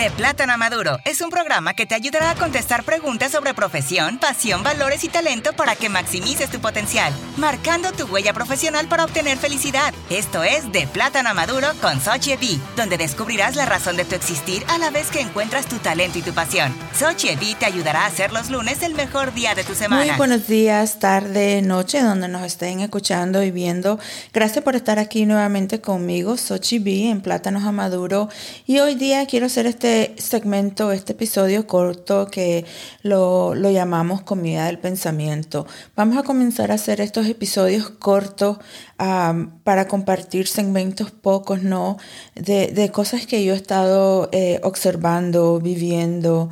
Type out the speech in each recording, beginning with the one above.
De Plátano a Maduro es un programa que te ayudará a contestar preguntas sobre profesión, pasión, valores y talento para que maximices tu potencial, marcando tu huella profesional para obtener felicidad. Esto es De Plátano a Maduro con Sochi Evi, donde descubrirás la razón de tu existir a la vez que encuentras tu talento y tu pasión. Sochi Evi te ayudará a hacer los lunes el mejor día de tu semana. Muy buenos días, tarde, noche, donde nos estén escuchando y viendo. Gracias por estar aquí nuevamente conmigo, Sochi B en Plátanos a Maduro. Y hoy día quiero hacer este segmento, este episodio corto que lo, lo llamamos Comida del Pensamiento. Vamos a comenzar a hacer estos episodios cortos para compartir segmentos pocos, ¿no? De, de, cosas que yo he estado eh, observando, viviendo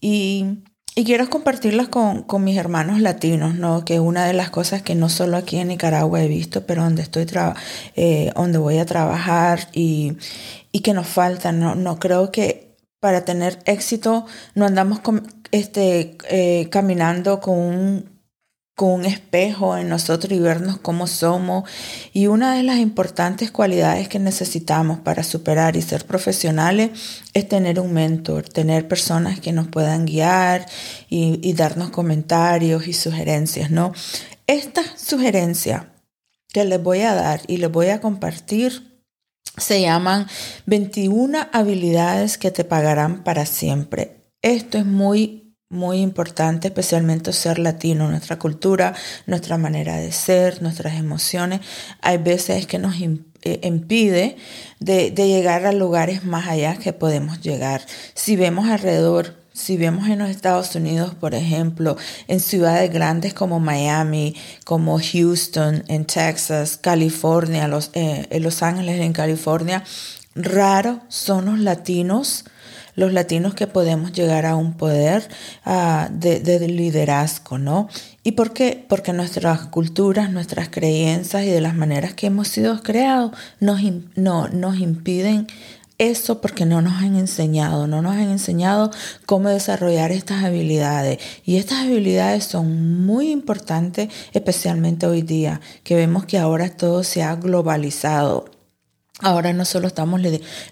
y, y quiero compartirlas con, con, mis hermanos latinos, ¿no? Que una de las cosas que no solo aquí en Nicaragua he visto, pero donde estoy, eh, donde voy a trabajar y, y que nos falta, ¿no? No creo que para tener éxito no andamos este, eh, caminando con un con un espejo en nosotros y vernos cómo somos. Y una de las importantes cualidades que necesitamos para superar y ser profesionales es tener un mentor, tener personas que nos puedan guiar y, darnos comentarios y sugerencias, ¿no? Esta sugerencia que les voy a dar y les voy a compartir se llaman 21 habilidades que te pagarán para siempre. Esto es muy muy importante, especialmente ser latino, nuestra cultura, nuestra manera de ser, nuestras emociones. Hay veces que nos eh, impide de, de llegar a lugares más allá que podemos llegar. Si vemos alrededor si vemos en los Estados Unidos, por ejemplo, en ciudades grandes como Miami, como Houston, en Texas, California, los, eh, en Los Ángeles, en California, raros son los latinos los latinos que podemos llegar a un poder uh, de, de, liderazgo, ¿no? ¿Y por qué? Porque nuestras culturas, nuestras creencias y de las maneras que hemos sido creados nos, no, nos impiden eso porque no nos han enseñado, no nos han enseñado cómo desarrollar estas habilidades. Y estas habilidades son muy importantes, especialmente hoy día, que vemos que ahora todo se ha globalizado. Ahora no solo estamos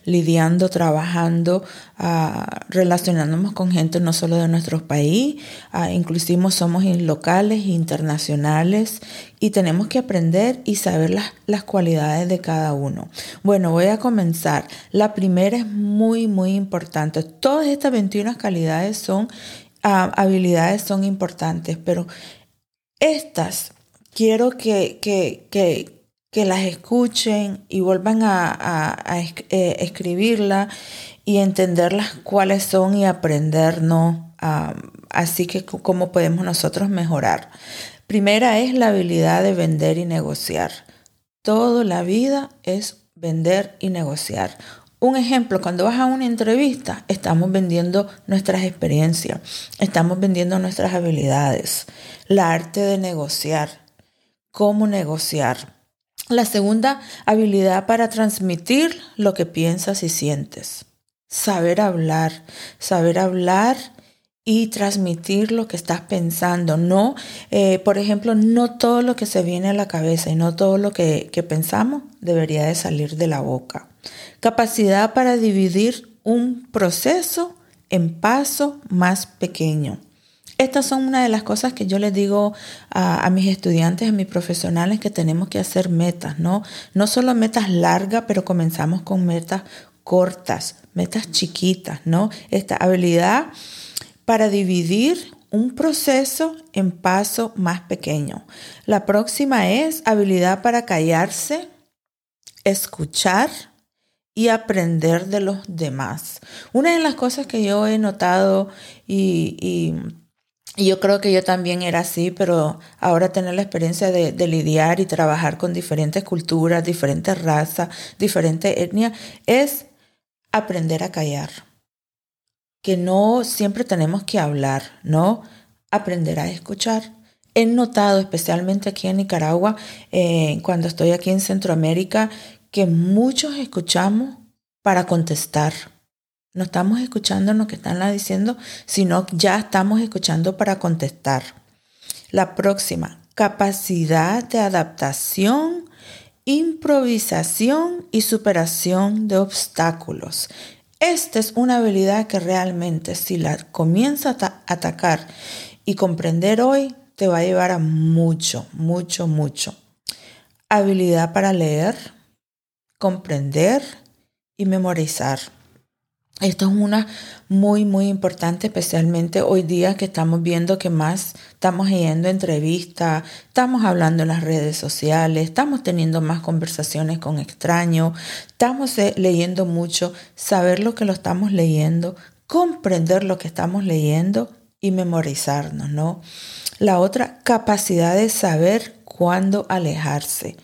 lidiando, trabajando, ah, relacionándonos con gente no solo de nuestro país, uh, inclusive somos locales, internacionales y tenemos que aprender y saber las, las cualidades de cada uno. Bueno, voy a comenzar. La primera es muy, muy importante. Todas estas 21 calidades son, ah, habilidades son importantes, pero estas quiero que, que que las escuchen y vuelvan a, eh, escribirla y entenderlas cuáles son y aprendernos. así que cómo podemos nosotros mejorar. Primera es la habilidad de vender y negociar. Toda la vida es vender y negociar. Un ejemplo, cuando vas a una entrevista, estamos vendiendo nuestras experiencias, estamos vendiendo nuestras habilidades, la arte de negociar, cómo negociar. La segunda habilidad para transmitir lo que piensas y sientes. Saber hablar, saber hablar y transmitir lo que estás pensando. No, eh, por ejemplo, no todo lo que se viene a la cabeza y no todo lo que, que pensamos debería de salir de la boca. Capacidad para dividir un proceso en paso más pequeño. Estas son una de las cosas que yo les digo a, mis estudiantes, a mis profesionales, que tenemos que hacer metas, ¿no? No solo metas largas, pero comenzamos con metas cortas, metas chiquitas, ¿no? Esta habilidad para dividir un proceso en paso más pequeño. La próxima es habilidad para callarse, escuchar y aprender de los demás. Una de las cosas que yo he notado y, y y yo creo que yo también era así, pero ahora tener la experiencia de, lidiar y trabajar con diferentes culturas, diferentes razas, diferentes etnias, es aprender a callar. Que no siempre tenemos que hablar, ¿no? Aprender a escuchar. He notado, especialmente aquí en Nicaragua, eh, cuando estoy aquí en Centroamérica, que muchos escuchamos para contestar no estamos escuchando lo que están diciendo, sino ya estamos escuchando para contestar. La próxima, capacidad de adaptación, improvisación y superación de obstáculos. Esta es una habilidad que realmente si la comienzas a atacar y comprender hoy, te va a llevar a mucho, mucho, mucho. Habilidad para leer, comprender y memorizar. Esto es una muy, muy importante, especialmente hoy día que estamos viendo que más estamos yendo entrevistas, estamos hablando en las redes sociales, estamos teniendo más conversaciones con extraños, estamos eh, leyendo mucho, saber lo que lo estamos leyendo, comprender lo que estamos leyendo y memorizarnos, ¿no? La otra, capacidad de saber cuándo alejarse.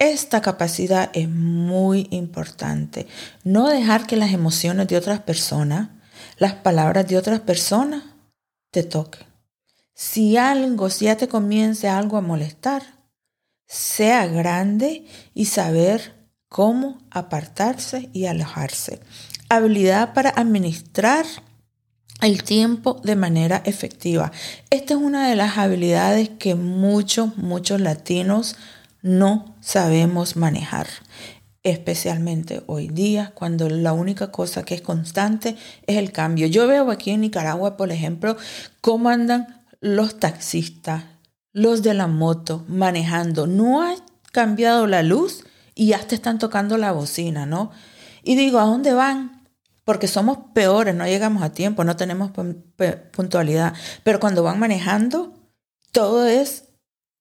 Esta capacidad es muy importante. No dejar que las emociones de otras personas, las palabras de otras personas, te toquen. Si algo, si ya te comience algo a molestar, sea grande y saber cómo apartarse y alejarse. Habilidad para administrar el tiempo de manera efectiva. Esta es una de las habilidades que muchos, muchos latinos no sabemos manejar, especialmente hoy día, cuando la única cosa que es constante es el cambio. Yo veo aquí en Nicaragua, por ejemplo, cómo andan los taxistas, los de la moto manejando. No ha cambiado la luz y ya te están tocando la bocina, ¿no? Y digo, ¿a dónde van? Porque somos peores, no llegamos a tiempo, no tenemos puntualidad. Pero cuando van manejando, todo es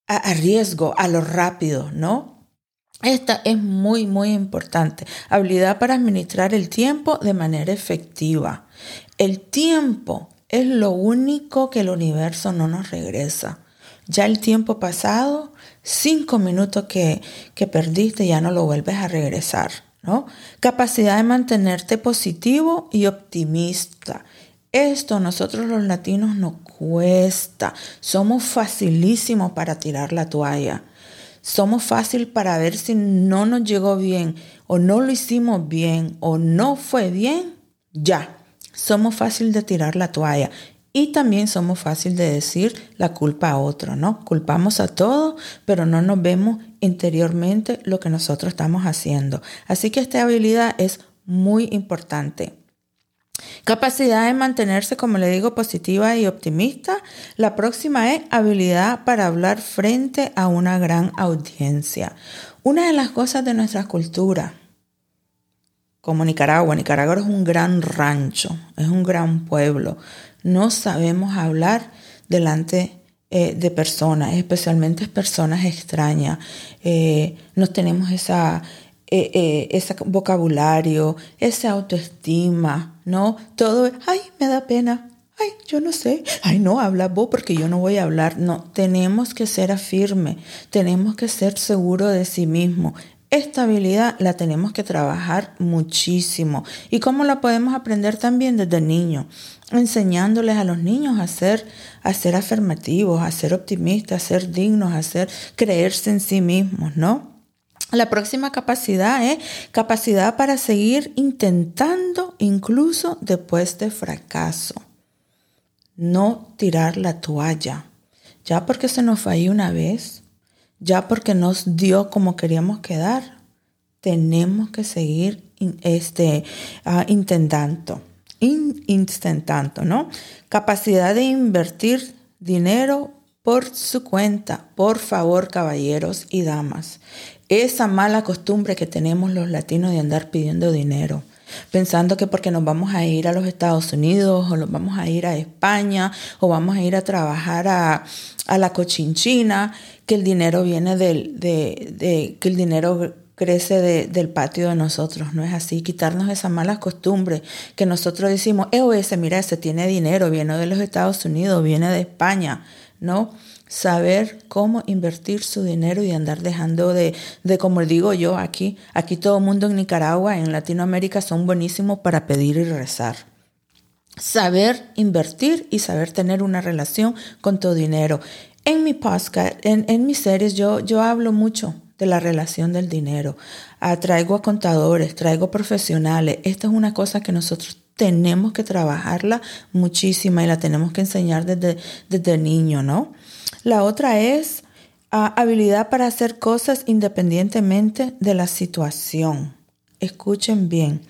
a, riesgo, a lo rápido, ¿no? Esta es muy, muy importante. Habilidad para administrar el tiempo de manera efectiva. El tiempo es lo único que el universo no nos regresa. Ya el tiempo pasado, cinco minutos que, que perdiste, ya no lo vuelves a regresar. ¿no? Capacidad de mantenerte positivo y optimista. Esto nosotros los latinos nos cuesta. Somos facilísimos para tirar la toalla. Somos fácil para ver si no nos llegó bien o no lo hicimos bien o no fue bien. Ya, somos fácil de tirar la toalla. Y también somos fácil de decir la culpa a otro, ¿no? Culpamos a todo, pero no nos vemos interiormente lo que nosotros estamos haciendo. Así que esta habilidad es muy importante. Capacidad de mantenerse, como le digo, positiva y optimista. La próxima es habilidad para hablar frente a una gran audiencia. Una de las cosas de nuestra cultura, como Nicaragua, Nicaragua es un gran rancho, es un gran pueblo. No sabemos hablar delante eh, de personas, especialmente personas extrañas. Eh, no tenemos esa, eh, ese vocabulario, esa autoestima no, todo ay, me da pena, ay, yo no sé, ay, no, habla vos porque yo no voy a hablar. No, tenemos que ser afirme, tenemos que ser seguro de sí mismo. Esta habilidad la tenemos que trabajar muchísimo. ¿Y cómo la podemos aprender también desde niño? Enseñándoles a los niños a ser, a ser afirmativos, a ser optimistas, a ser dignos, a ser, creerse en sí mismos, ¿no? La próxima capacidad es capacidad para seguir intentando incluso después de fracaso. No tirar la toalla. Ya porque se nos falló una vez, ya porque nos dio como queríamos quedar, tenemos que seguir este, uh, intentando, intentando, ¿no? Capacidad de invertir dinero por su cuenta. Por favor, caballeros y damas esa mala costumbre que tenemos los latinos de andar pidiendo dinero, pensando que porque nos vamos a ir a los Estados Unidos o nos vamos a ir a España o vamos a ir a trabajar a, la cochinchina, que el dinero viene del, de, que el dinero crece del patio de nosotros. No es así. Quitarnos esa mala costumbre que nosotros decimos, EOS, mira, ese tiene dinero, viene de los Estados Unidos, viene de España. No, saber cómo invertir su dinero y andar dejando de, de como digo yo aquí, aquí todo el mundo en Nicaragua, en Latinoamérica son buenísimos para pedir y rezar. Saber invertir y saber tener una relación con tu dinero. En mi podcast, en, mis series, yo, yo hablo mucho de la relación del dinero. Traigo a contadores, traigo profesionales. Esta es una cosa que nosotros tenemos que trabajarla muchísima y la tenemos que enseñar desde, desde niño, ¿no? La otra es ah, habilidad para hacer cosas independientemente de la situación. escuchen bien,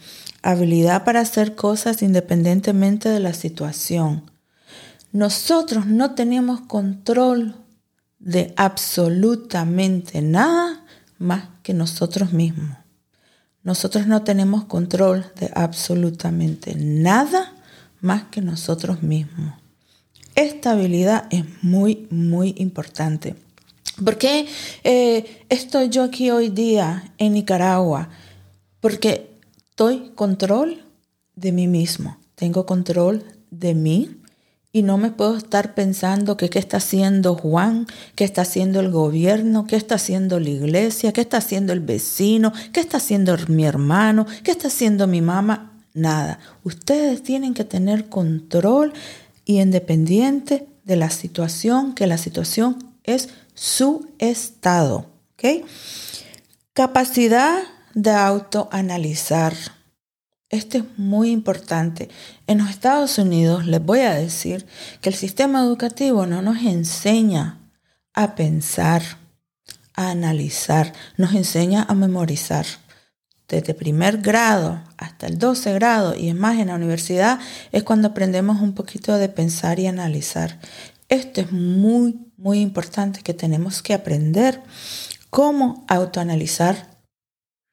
habilidad para hacer cosas independientemente de la situación. Nosotros no tenemos control de absolutamente nada más que nosotros mismos. Nosotros no tenemos control de absolutamente nada más que nosotros mismos. Esta habilidad es muy, muy importante. ¿Por qué eh, estoy yo aquí hoy día en Nicaragua? Porque estoy control de mí mismo, tengo control de mí y no me puedo estar pensando que qué está haciendo Juan, qué está haciendo el gobierno, qué está haciendo la iglesia, qué está haciendo el vecino, qué está haciendo mi hermano, qué está haciendo mi mamá. Nada. Ustedes tienen que tener control y independiente de la situación, que la situación es su estado. ¿ok? Capacidad de autoanalizar. Esto es muy importante. En los Estados Unidos les voy a decir que el sistema educativo no nos enseña a pensar, a analizar, nos enseña a memorizar. Desde primer grado hasta el 12 grado y es más en la universidad es cuando aprendemos un poquito de pensar y analizar. Esto es muy, muy importante que tenemos que aprender cómo autoanalizar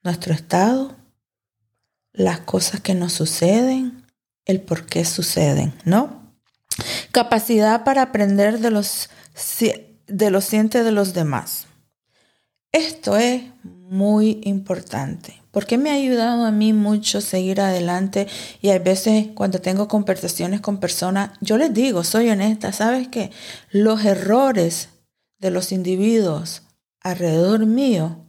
nuestro estado, las cosas que nos suceden, el por qué suceden, ¿no? Capacidad para aprender de los, de los sientes de los demás. Esto es muy importante porque me ha ayudado a mí mucho seguir adelante y a veces cuando tengo conversaciones con personas, yo les digo, soy honesta, ¿sabes qué? Los errores de los individuos alrededor mío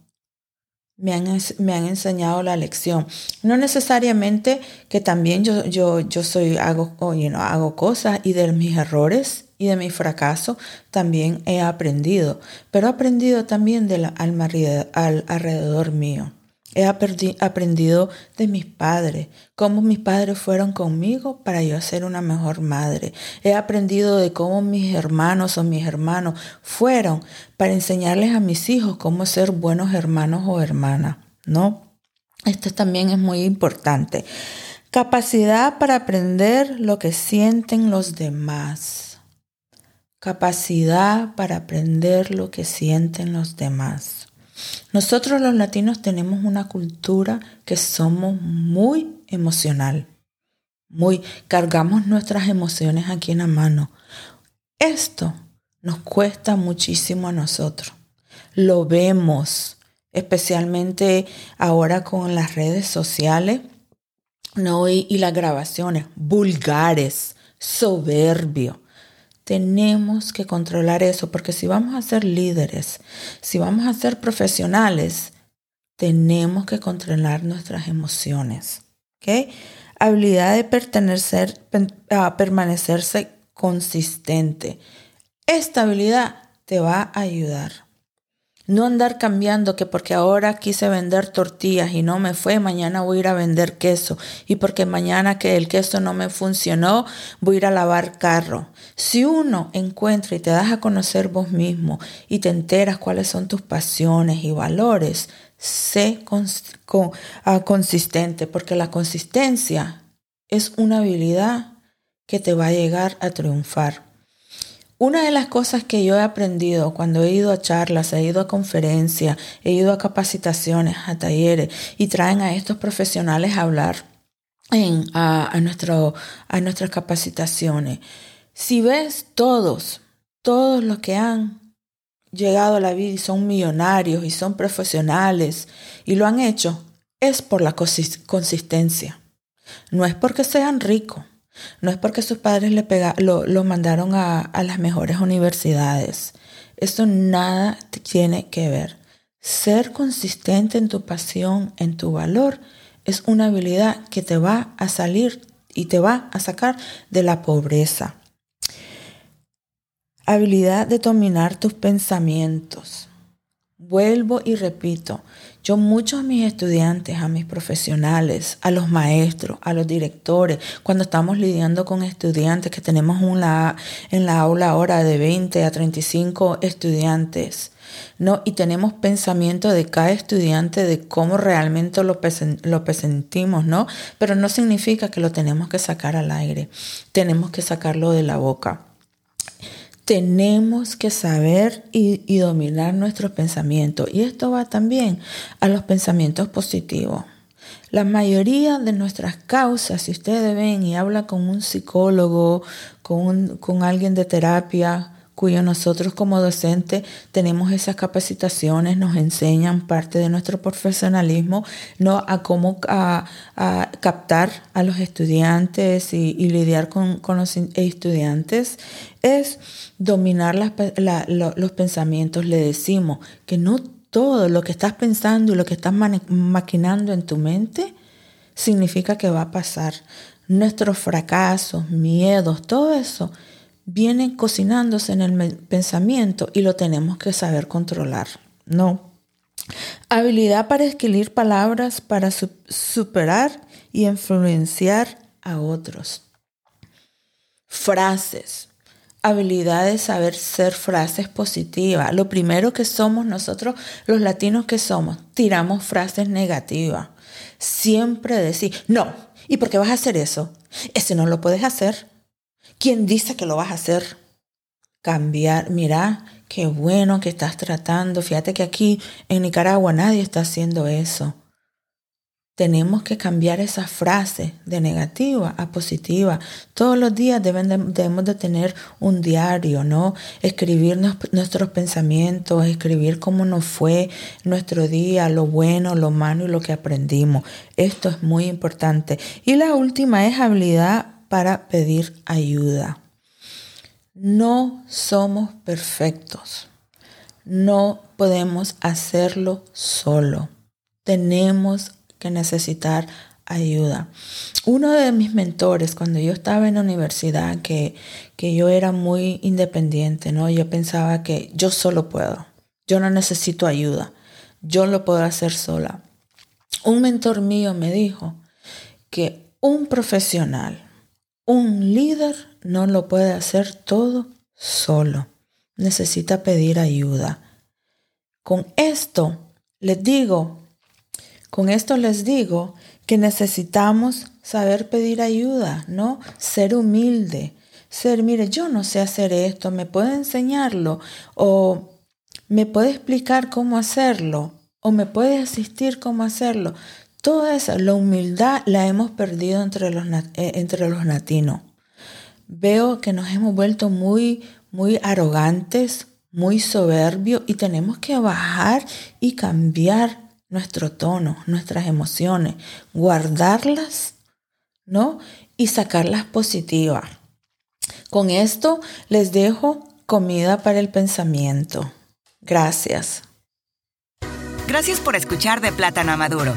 me han, me han enseñado la lección. No necesariamente que también yo, yo, yo soy, hago, hago cosas y de mis errores y de mi fracaso también he aprendido, pero he aprendido también del al alrededor mío. He aprendido de mis padres, cómo mis padres fueron conmigo para yo ser una mejor madre. He aprendido de cómo mis hermanos o mis hermanos fueron para enseñarles a mis hijos cómo ser buenos hermanos o hermanas, ¿no? Esto también es muy importante. Capacidad para aprender lo que sienten los demás. Capacidad para aprender lo que sienten los demás. Nosotros los latinos tenemos una cultura que somos muy emocional, muy cargamos nuestras emociones aquí en la mano. Esto nos cuesta muchísimo a nosotros. Lo vemos, especialmente ahora con las redes sociales ¿no? y, las grabaciones vulgares, soberbio. Tenemos que controlar eso porque si vamos a ser líderes, si vamos a ser profesionales, tenemos que controlar nuestras emociones. ¿okay? Habilidad de pertenecer, permanecerse consistente. Esta habilidad te va a ayudar. No andar cambiando que porque ahora quise vender tortillas y no me fue, mañana voy a ir a vender queso. Y porque mañana que el queso no me funcionó, voy a ir a lavar carro. Si uno encuentra y te das a conocer vos mismo y te enteras cuáles son tus pasiones y valores, sé ah, consistente, porque la consistencia es una habilidad que te va a llegar a triunfar. Una de las cosas que yo he aprendido cuando he ido a charlas, he ido a conferencias, he ido a capacitaciones, a talleres y traen a estos profesionales a hablar en, a, nuestro, a nuestras capacitaciones. Si ves todos, todos los que han llegado a la vida y son millonarios y son profesionales y lo han hecho, es por la consistencia. No es porque sean ricos, no es porque sus padres le pega, lo, mandaron a, a las mejores universidades. Eso nada tiene que ver. Ser consistente en tu pasión, en tu valor, es una habilidad que te va a salir y te va a sacar de la pobreza. Habilidad de dominar tus pensamientos. Vuelvo y repito, yo muchos a mis estudiantes, a mis profesionales, a los maestros, a los directores, cuando estamos lidiando con estudiantes que tenemos en la aula ahora de 20 a 35 estudiantes, ¿no? Y tenemos pensamiento de cada estudiante de cómo realmente lo, lo presentimos, ¿no? Pero no significa que lo tenemos que sacar al aire, tenemos que sacarlo de la boca. Tenemos que saber y, dominar nuestros pensamientos. Y esto va también a los pensamientos positivos. La mayoría de nuestras causas, si ustedes ven y hablan con un psicólogo, con, con alguien de terapia, cuyo nosotros como docentes tenemos esas capacitaciones, nos enseñan parte de nuestro profesionalismo, ¿no? a cómo a, captar a los estudiantes y, lidiar con, los estudiantes, es dominar los pensamientos. Le decimos que no todo lo que estás pensando y lo que estás maquinando en tu mente significa que va a pasar. Nuestros fracasos, miedos, todo eso viene cocinándose en el pensamiento y lo tenemos que saber controlar. No. Habilidad para escribir palabras para superar y influenciar a otros. Frases habilidad de saber ser frases positivas. Lo primero que somos nosotros, los latinos que somos, tiramos frases negativas. Siempre decir, no, ¿y por qué vas a hacer eso? Ese no lo puedes hacer. ¿Quién dice que lo vas a hacer? Cambiar, mira, qué bueno que estás tratando. Fíjate que aquí en Nicaragua nadie está haciendo eso. Tenemos que cambiar esa frase de negativa a positiva. Todos los días debemos de tener un diario, ¿no? Escribir nuestros pensamientos, escribir cómo nos fue nuestro día, lo bueno, lo malo y lo que aprendimos. Esto es muy importante. Y la última es habilidad para pedir ayuda. No somos perfectos. No podemos hacerlo solo. Tenemos que necesitar ayuda. Uno de mis mentores, cuando yo estaba en la universidad, que, que yo era muy independiente, ¿no? Yo pensaba que yo solo puedo, yo no necesito ayuda, yo lo puedo hacer sola. Un mentor mío me dijo que un profesional, un líder, no lo puede hacer todo solo. Necesita pedir ayuda. Con esto les digo con esto les digo que necesitamos saber pedir ayuda, ¿no? Ser humilde, ser, mire, yo no sé hacer esto, ¿me puede enseñarlo? ¿O me puede explicar cómo hacerlo? ¿O me puede asistir cómo hacerlo? Toda esa, la humildad la hemos perdido entre los, eh, entre los latinos. Veo que nos hemos vuelto muy, muy arrogantes, muy soberbios y tenemos que bajar y cambiar nuestro tono, nuestras emociones, guardarlas, ¿no? Y sacarlas positivas. Con esto les dejo comida para el pensamiento. Gracias. Gracias por escuchar de Plátano Maduro.